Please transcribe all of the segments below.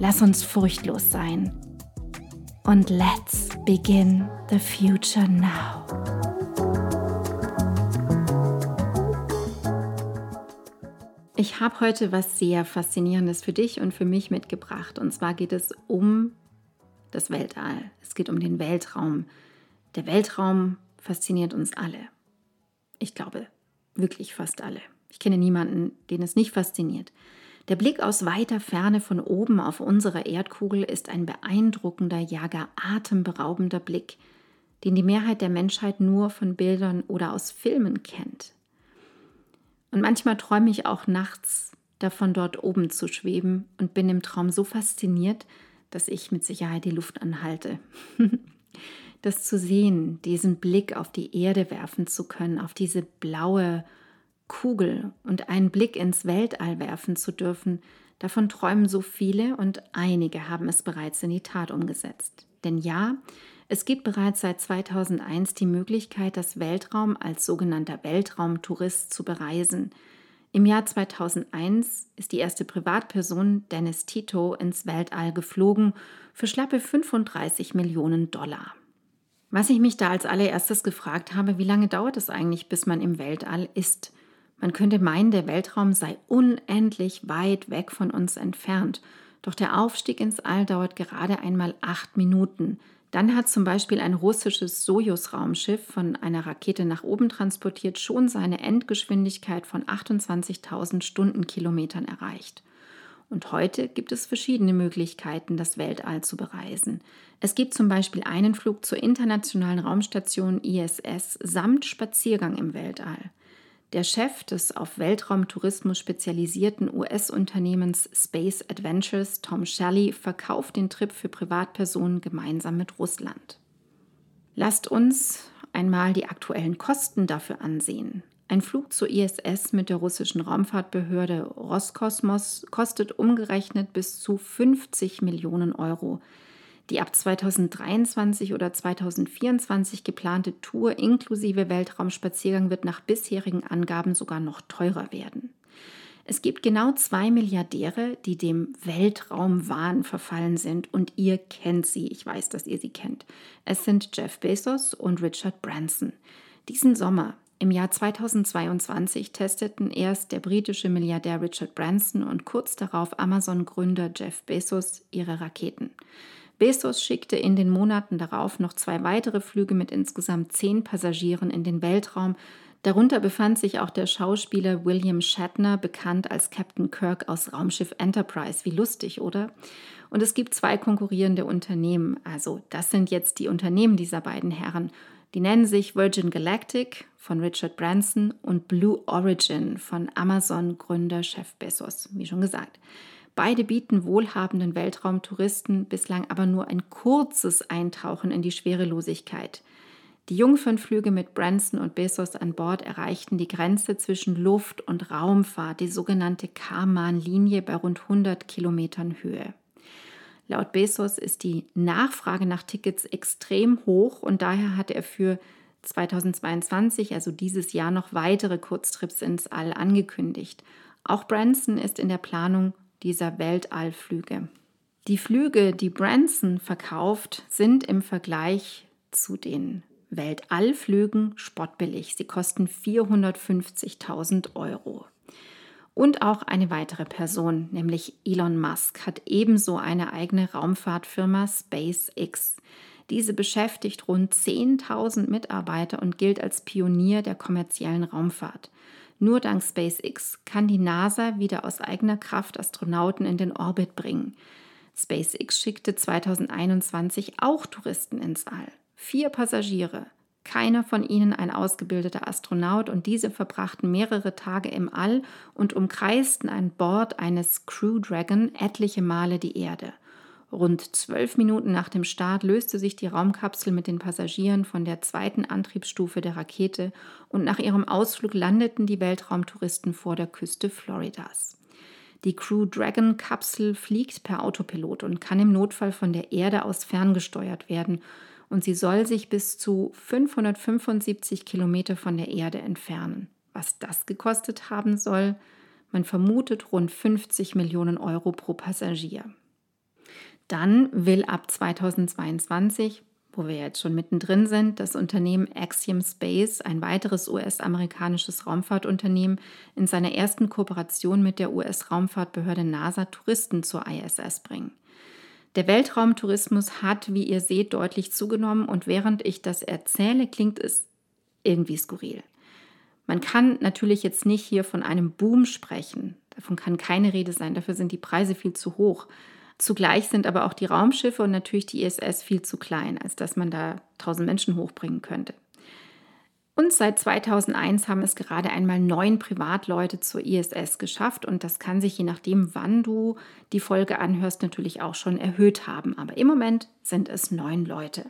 Lass uns furchtlos sein. Und let's begin the future now. Ich habe heute was sehr Faszinierendes für dich und für mich mitgebracht. Und zwar geht es um das Weltall. Es geht um den Weltraum. Der Weltraum fasziniert uns alle. Ich glaube, wirklich fast alle. Ich kenne niemanden, den es nicht fasziniert. Der Blick aus weiter Ferne von oben auf unsere Erdkugel ist ein beeindruckender, ja gar atemberaubender Blick, den die Mehrheit der Menschheit nur von Bildern oder aus Filmen kennt. Und manchmal träume ich auch nachts davon, dort oben zu schweben und bin im Traum so fasziniert, dass ich mit Sicherheit die Luft anhalte. das zu sehen, diesen Blick auf die Erde werfen zu können, auf diese blaue, Kugel und einen Blick ins Weltall werfen zu dürfen, davon träumen so viele und einige haben es bereits in die Tat umgesetzt. Denn ja, es gibt bereits seit 2001 die Möglichkeit, das Weltraum als sogenannter Weltraumtourist zu bereisen. Im Jahr 2001 ist die erste Privatperson, Dennis Tito, ins Weltall geflogen für schlappe 35 Millionen Dollar. Was ich mich da als allererstes gefragt habe, wie lange dauert es eigentlich, bis man im Weltall ist? Man könnte meinen, der Weltraum sei unendlich weit weg von uns entfernt. Doch der Aufstieg ins All dauert gerade einmal acht Minuten. Dann hat zum Beispiel ein russisches Sojus-Raumschiff von einer Rakete nach oben transportiert schon seine Endgeschwindigkeit von 28.000 Stundenkilometern erreicht. Und heute gibt es verschiedene Möglichkeiten, das Weltall zu bereisen. Es gibt zum Beispiel einen Flug zur internationalen Raumstation ISS samt Spaziergang im Weltall. Der Chef des auf Weltraumtourismus spezialisierten US-Unternehmens Space Adventures, Tom Shelley, verkauft den Trip für Privatpersonen gemeinsam mit Russland. Lasst uns einmal die aktuellen Kosten dafür ansehen. Ein Flug zur ISS mit der russischen Raumfahrtbehörde Roskosmos kostet umgerechnet bis zu 50 Millionen Euro. Die ab 2023 oder 2024 geplante Tour inklusive Weltraumspaziergang wird nach bisherigen Angaben sogar noch teurer werden. Es gibt genau zwei Milliardäre, die dem Weltraumwahn verfallen sind und ihr kennt sie. Ich weiß, dass ihr sie kennt. Es sind Jeff Bezos und Richard Branson. Diesen Sommer, im Jahr 2022, testeten erst der britische Milliardär Richard Branson und kurz darauf Amazon-Gründer Jeff Bezos ihre Raketen. Bezos schickte in den Monaten darauf noch zwei weitere Flüge mit insgesamt zehn Passagieren in den Weltraum. Darunter befand sich auch der Schauspieler William Shatner, bekannt als Captain Kirk aus Raumschiff Enterprise. Wie lustig, oder? Und es gibt zwei konkurrierende Unternehmen. Also das sind jetzt die Unternehmen dieser beiden Herren. Die nennen sich Virgin Galactic von Richard Branson und Blue Origin von Amazon-Gründer Chef Bezos, wie schon gesagt. Beide bieten wohlhabenden Weltraumtouristen bislang aber nur ein kurzes Eintauchen in die Schwerelosigkeit. Die Jungfernflüge mit Branson und Bezos an Bord erreichten die Grenze zwischen Luft- und Raumfahrt, die sogenannte Karman-Linie bei rund 100 Kilometern Höhe. Laut Bezos ist die Nachfrage nach Tickets extrem hoch und daher hat er für 2022, also dieses Jahr, noch weitere Kurztrips ins All angekündigt. Auch Branson ist in der Planung dieser Weltallflüge. Die Flüge, die Branson verkauft, sind im Vergleich zu den Weltallflügen spottbillig. Sie kosten 450.000 Euro. Und auch eine weitere Person, nämlich Elon Musk, hat ebenso eine eigene Raumfahrtfirma SpaceX. Diese beschäftigt rund 10.000 Mitarbeiter und gilt als Pionier der kommerziellen Raumfahrt. Nur dank SpaceX kann die NASA wieder aus eigener Kraft Astronauten in den Orbit bringen. SpaceX schickte 2021 auch Touristen ins All. Vier Passagiere, keiner von ihnen ein ausgebildeter Astronaut und diese verbrachten mehrere Tage im All und umkreisten an Bord eines Crew Dragon etliche Male die Erde. Rund zwölf Minuten nach dem Start löste sich die Raumkapsel mit den Passagieren von der zweiten Antriebsstufe der Rakete und nach ihrem Ausflug landeten die Weltraumtouristen vor der Küste Floridas. Die Crew Dragon Kapsel fliegt per Autopilot und kann im Notfall von der Erde aus ferngesteuert werden und sie soll sich bis zu 575 Kilometer von der Erde entfernen. Was das gekostet haben soll, man vermutet rund 50 Millionen Euro pro Passagier. Dann will ab 2022, wo wir jetzt schon mittendrin sind, das Unternehmen Axiom Space, ein weiteres US-amerikanisches Raumfahrtunternehmen, in seiner ersten Kooperation mit der US-Raumfahrtbehörde NASA Touristen zur ISS bringen. Der Weltraumtourismus hat, wie ihr seht, deutlich zugenommen und während ich das erzähle, klingt es irgendwie skurril. Man kann natürlich jetzt nicht hier von einem Boom sprechen. Davon kann keine Rede sein. Dafür sind die Preise viel zu hoch. Zugleich sind aber auch die Raumschiffe und natürlich die ISS viel zu klein, als dass man da 1000 Menschen hochbringen könnte. Und seit 2001 haben es gerade einmal neun Privatleute zur ISS geschafft und das kann sich je nachdem, wann du die Folge anhörst, natürlich auch schon erhöht haben. Aber im Moment sind es neun Leute.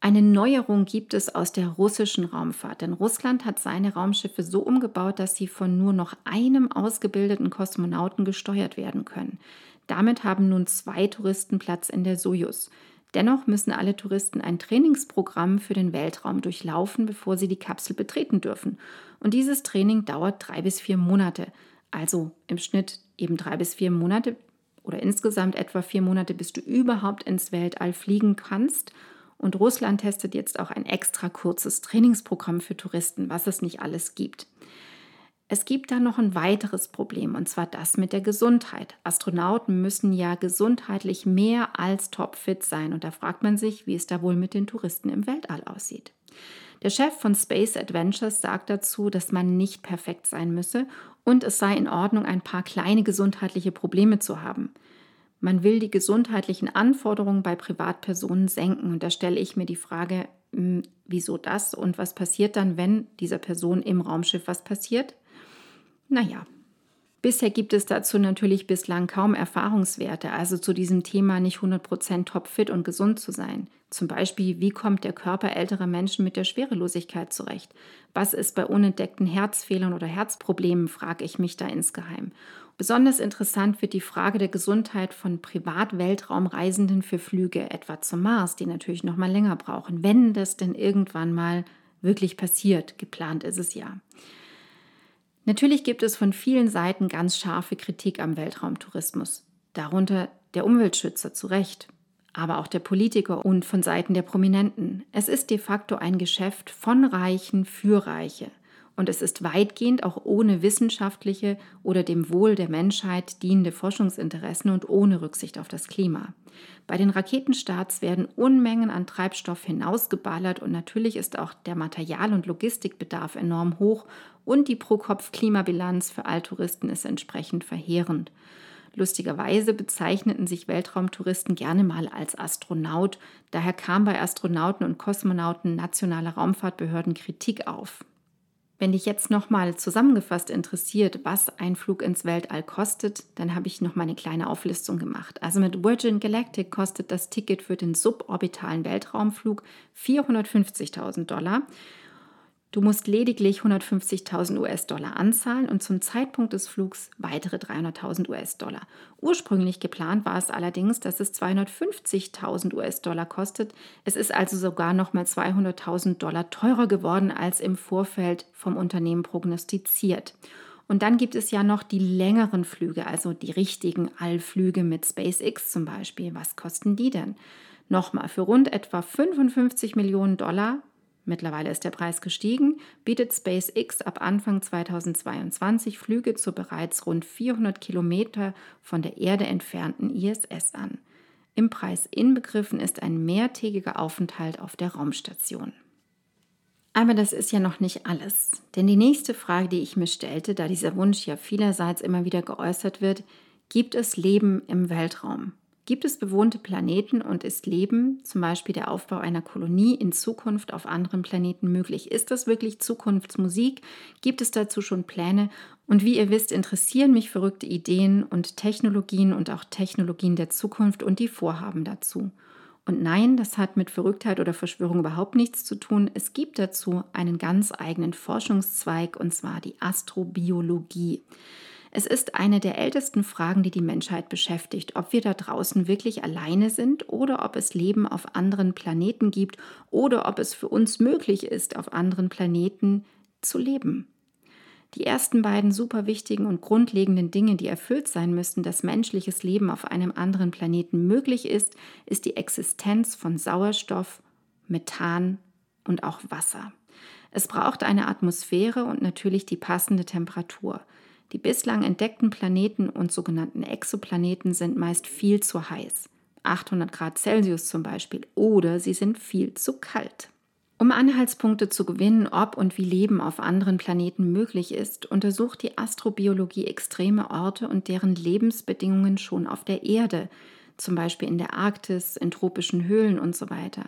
Eine Neuerung gibt es aus der russischen Raumfahrt, denn Russland hat seine Raumschiffe so umgebaut, dass sie von nur noch einem ausgebildeten Kosmonauten gesteuert werden können. Damit haben nun zwei Touristen Platz in der Sojus. Dennoch müssen alle Touristen ein Trainingsprogramm für den Weltraum durchlaufen, bevor sie die Kapsel betreten dürfen. Und dieses Training dauert drei bis vier Monate. Also im Schnitt eben drei bis vier Monate oder insgesamt etwa vier Monate, bis du überhaupt ins Weltall fliegen kannst. Und Russland testet jetzt auch ein extra kurzes Trainingsprogramm für Touristen, was es nicht alles gibt. Es gibt da noch ein weiteres Problem, und zwar das mit der Gesundheit. Astronauten müssen ja gesundheitlich mehr als topfit sein, und da fragt man sich, wie es da wohl mit den Touristen im Weltall aussieht. Der Chef von Space Adventures sagt dazu, dass man nicht perfekt sein müsse und es sei in Ordnung, ein paar kleine gesundheitliche Probleme zu haben. Man will die gesundheitlichen Anforderungen bei Privatpersonen senken. Und da stelle ich mir die Frage, hm, wieso das und was passiert dann, wenn dieser Person im Raumschiff was passiert? Naja, bisher gibt es dazu natürlich bislang kaum Erfahrungswerte, also zu diesem Thema nicht 100% topfit und gesund zu sein. Zum Beispiel, wie kommt der Körper älterer Menschen mit der Schwerelosigkeit zurecht? Was ist bei unentdeckten Herzfehlern oder Herzproblemen, frage ich mich da insgeheim. Besonders interessant wird die Frage der Gesundheit von Privat-Weltraumreisenden für Flüge etwa zum Mars, die natürlich noch mal länger brauchen, wenn das denn irgendwann mal wirklich passiert. Geplant ist es ja. Natürlich gibt es von vielen Seiten ganz scharfe Kritik am Weltraumtourismus, darunter der Umweltschützer zu Recht, aber auch der Politiker und von Seiten der Prominenten. Es ist de facto ein Geschäft von Reichen für Reiche und es ist weitgehend auch ohne wissenschaftliche oder dem Wohl der Menschheit dienende Forschungsinteressen und ohne Rücksicht auf das Klima. Bei den Raketenstarts werden Unmengen an Treibstoff hinausgeballert und natürlich ist auch der Material- und Logistikbedarf enorm hoch und die Pro-Kopf-Klimabilanz für Alttouristen ist entsprechend verheerend. Lustigerweise bezeichneten sich Weltraumtouristen gerne mal als Astronaut, daher kam bei Astronauten und Kosmonauten nationaler Raumfahrtbehörden Kritik auf. Wenn dich jetzt nochmal zusammengefasst interessiert, was ein Flug ins Weltall kostet, dann habe ich noch mal eine kleine Auflistung gemacht. Also mit Virgin Galactic kostet das Ticket für den suborbitalen Weltraumflug 450.000 Dollar. Du musst lediglich 150.000 US-Dollar anzahlen und zum Zeitpunkt des Flugs weitere 300.000 US-Dollar. Ursprünglich geplant war es allerdings, dass es 250.000 US-Dollar kostet. Es ist also sogar nochmal 200.000 Dollar teurer geworden als im Vorfeld vom Unternehmen prognostiziert. Und dann gibt es ja noch die längeren Flüge, also die richtigen Allflüge mit SpaceX zum Beispiel. Was kosten die denn? Nochmal, für rund etwa 55 Millionen Dollar Mittlerweile ist der Preis gestiegen, bietet SpaceX ab Anfang 2022 Flüge zur bereits rund 400 Kilometer von der Erde entfernten ISS an. Im Preis inbegriffen ist ein mehrtägiger Aufenthalt auf der Raumstation. Aber das ist ja noch nicht alles. Denn die nächste Frage, die ich mir stellte, da dieser Wunsch ja vielerseits immer wieder geäußert wird, gibt es Leben im Weltraum? Gibt es bewohnte Planeten und ist Leben, zum Beispiel der Aufbau einer Kolonie, in Zukunft auf anderen Planeten möglich? Ist das wirklich Zukunftsmusik? Gibt es dazu schon Pläne? Und wie ihr wisst, interessieren mich verrückte Ideen und Technologien und auch Technologien der Zukunft und die Vorhaben dazu. Und nein, das hat mit Verrücktheit oder Verschwörung überhaupt nichts zu tun. Es gibt dazu einen ganz eigenen Forschungszweig, und zwar die Astrobiologie. Es ist eine der ältesten Fragen, die die Menschheit beschäftigt, ob wir da draußen wirklich alleine sind oder ob es Leben auf anderen Planeten gibt oder ob es für uns möglich ist, auf anderen Planeten zu leben. Die ersten beiden super wichtigen und grundlegenden Dinge, die erfüllt sein müssten, dass menschliches Leben auf einem anderen Planeten möglich ist, ist die Existenz von Sauerstoff, Methan und auch Wasser. Es braucht eine Atmosphäre und natürlich die passende Temperatur. Die bislang entdeckten Planeten und sogenannten Exoplaneten sind meist viel zu heiß, 800 Grad Celsius zum Beispiel, oder sie sind viel zu kalt. Um Anhaltspunkte zu gewinnen, ob und wie Leben auf anderen Planeten möglich ist, untersucht die Astrobiologie extreme Orte und deren Lebensbedingungen schon auf der Erde, zum Beispiel in der Arktis, in tropischen Höhlen und so weiter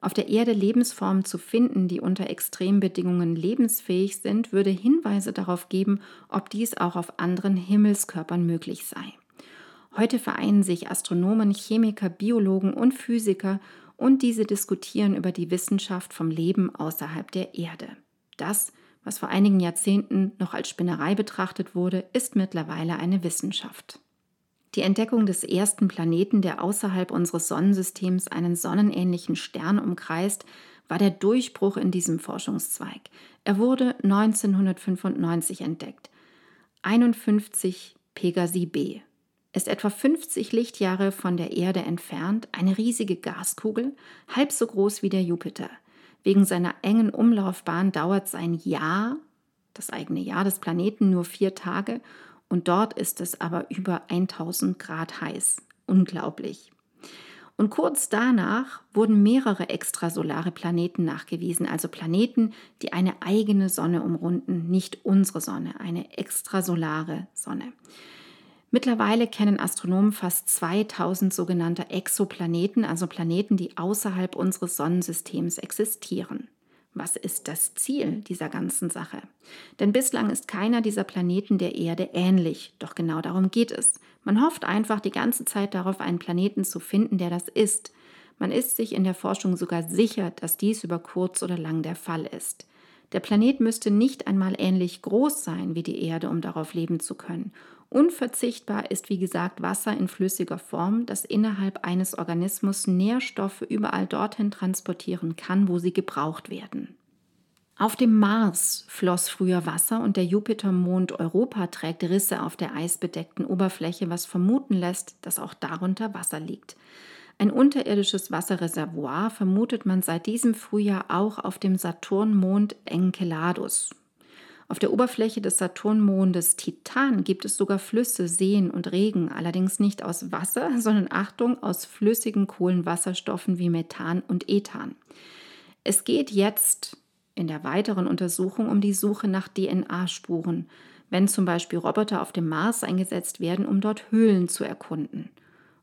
auf der Erde Lebensformen zu finden, die unter Extrembedingungen lebensfähig sind, würde Hinweise darauf geben, ob dies auch auf anderen Himmelskörpern möglich sei. Heute vereinen sich Astronomen, Chemiker, Biologen und Physiker und diese diskutieren über die Wissenschaft vom Leben außerhalb der Erde. Das, was vor einigen Jahrzehnten noch als Spinnerei betrachtet wurde, ist mittlerweile eine Wissenschaft. Die Entdeckung des ersten Planeten, der außerhalb unseres Sonnensystems einen sonnenähnlichen Stern umkreist, war der Durchbruch in diesem Forschungszweig. Er wurde 1995 entdeckt. 51 Pegasi b. Ist etwa 50 Lichtjahre von der Erde entfernt, eine riesige Gaskugel, halb so groß wie der Jupiter. Wegen seiner engen Umlaufbahn dauert sein Jahr, das eigene Jahr des Planeten, nur vier Tage und dort ist es aber über 1000 Grad heiß. Unglaublich. Und kurz danach wurden mehrere extrasolare Planeten nachgewiesen, also Planeten, die eine eigene Sonne umrunden, nicht unsere Sonne, eine extrasolare Sonne. Mittlerweile kennen Astronomen fast 2000 sogenannte Exoplaneten, also Planeten, die außerhalb unseres Sonnensystems existieren. Was ist das Ziel dieser ganzen Sache? Denn bislang ist keiner dieser Planeten der Erde ähnlich, doch genau darum geht es. Man hofft einfach die ganze Zeit darauf, einen Planeten zu finden, der das ist. Man ist sich in der Forschung sogar sicher, dass dies über kurz oder lang der Fall ist. Der Planet müsste nicht einmal ähnlich groß sein wie die Erde, um darauf leben zu können. Unverzichtbar ist, wie gesagt, Wasser in flüssiger Form, das innerhalb eines Organismus Nährstoffe überall dorthin transportieren kann, wo sie gebraucht werden. Auf dem Mars floss früher Wasser und der Jupitermond Europa trägt Risse auf der eisbedeckten Oberfläche, was vermuten lässt, dass auch darunter Wasser liegt. Ein unterirdisches Wasserreservoir vermutet man seit diesem Frühjahr auch auf dem Saturnmond Enceladus. Auf der Oberfläche des Saturnmondes Titan gibt es sogar Flüsse, Seen und Regen, allerdings nicht aus Wasser, sondern Achtung, aus flüssigen Kohlenwasserstoffen wie Methan und Ethan. Es geht jetzt in der weiteren Untersuchung um die Suche nach DNA-Spuren, wenn zum Beispiel Roboter auf dem Mars eingesetzt werden, um dort Höhlen zu erkunden.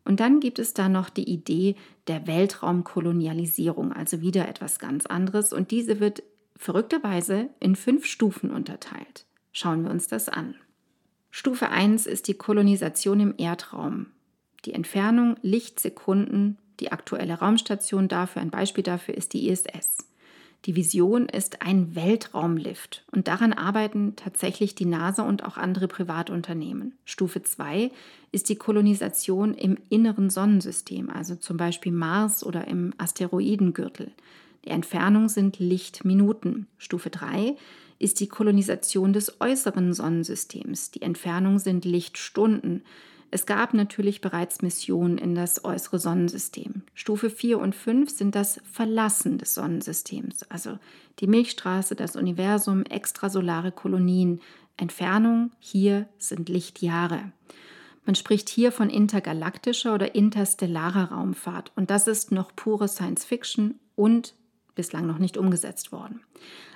Und dann gibt es da noch die Idee der Weltraumkolonialisierung, also wieder etwas ganz anderes. Und diese wird verrückterweise in fünf Stufen unterteilt. Schauen wir uns das an. Stufe 1 ist die Kolonisation im Erdraum. Die Entfernung Lichtsekunden, die aktuelle Raumstation dafür, ein Beispiel dafür ist die ISS. Die Vision ist ein Weltraumlift und daran arbeiten tatsächlich die NASA und auch andere Privatunternehmen. Stufe 2 ist die Kolonisation im inneren Sonnensystem, also zum Beispiel Mars oder im Asteroidengürtel. Die Entfernung sind Lichtminuten. Stufe 3 ist die Kolonisation des äußeren Sonnensystems. Die Entfernung sind Lichtstunden. Es gab natürlich bereits Missionen in das äußere Sonnensystem. Stufe 4 und 5 sind das Verlassen des Sonnensystems, also die Milchstraße, das Universum, extrasolare Kolonien. Entfernung hier sind Lichtjahre. Man spricht hier von intergalaktischer oder interstellarer Raumfahrt und das ist noch pure Science Fiction und bislang noch nicht umgesetzt worden.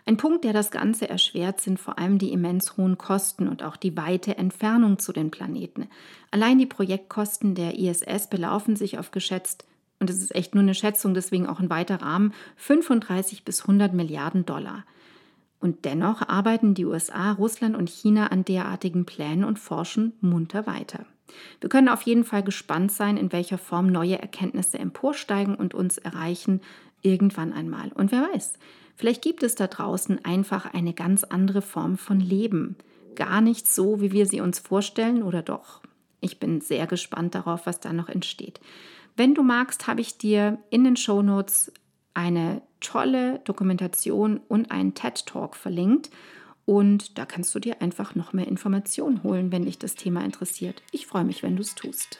Ein Punkt, der das Ganze erschwert, sind vor allem die immens hohen Kosten und auch die weite Entfernung zu den Planeten. Allein die Projektkosten der ISS belaufen sich auf geschätzt, und es ist echt nur eine Schätzung, deswegen auch ein weiter Rahmen, 35 bis 100 Milliarden Dollar. Und dennoch arbeiten die USA, Russland und China an derartigen Plänen und forschen munter weiter. Wir können auf jeden Fall gespannt sein, in welcher Form neue Erkenntnisse emporsteigen und uns erreichen irgendwann einmal. Und wer weiß, vielleicht gibt es da draußen einfach eine ganz andere Form von Leben. Gar nicht so, wie wir sie uns vorstellen, oder doch? Ich bin sehr gespannt darauf, was da noch entsteht. Wenn du magst, habe ich dir in den Show Notes eine tolle Dokumentation und einen TED Talk verlinkt. Und da kannst du dir einfach noch mehr Informationen holen, wenn dich das Thema interessiert. Ich freue mich, wenn du es tust.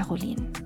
Caroline.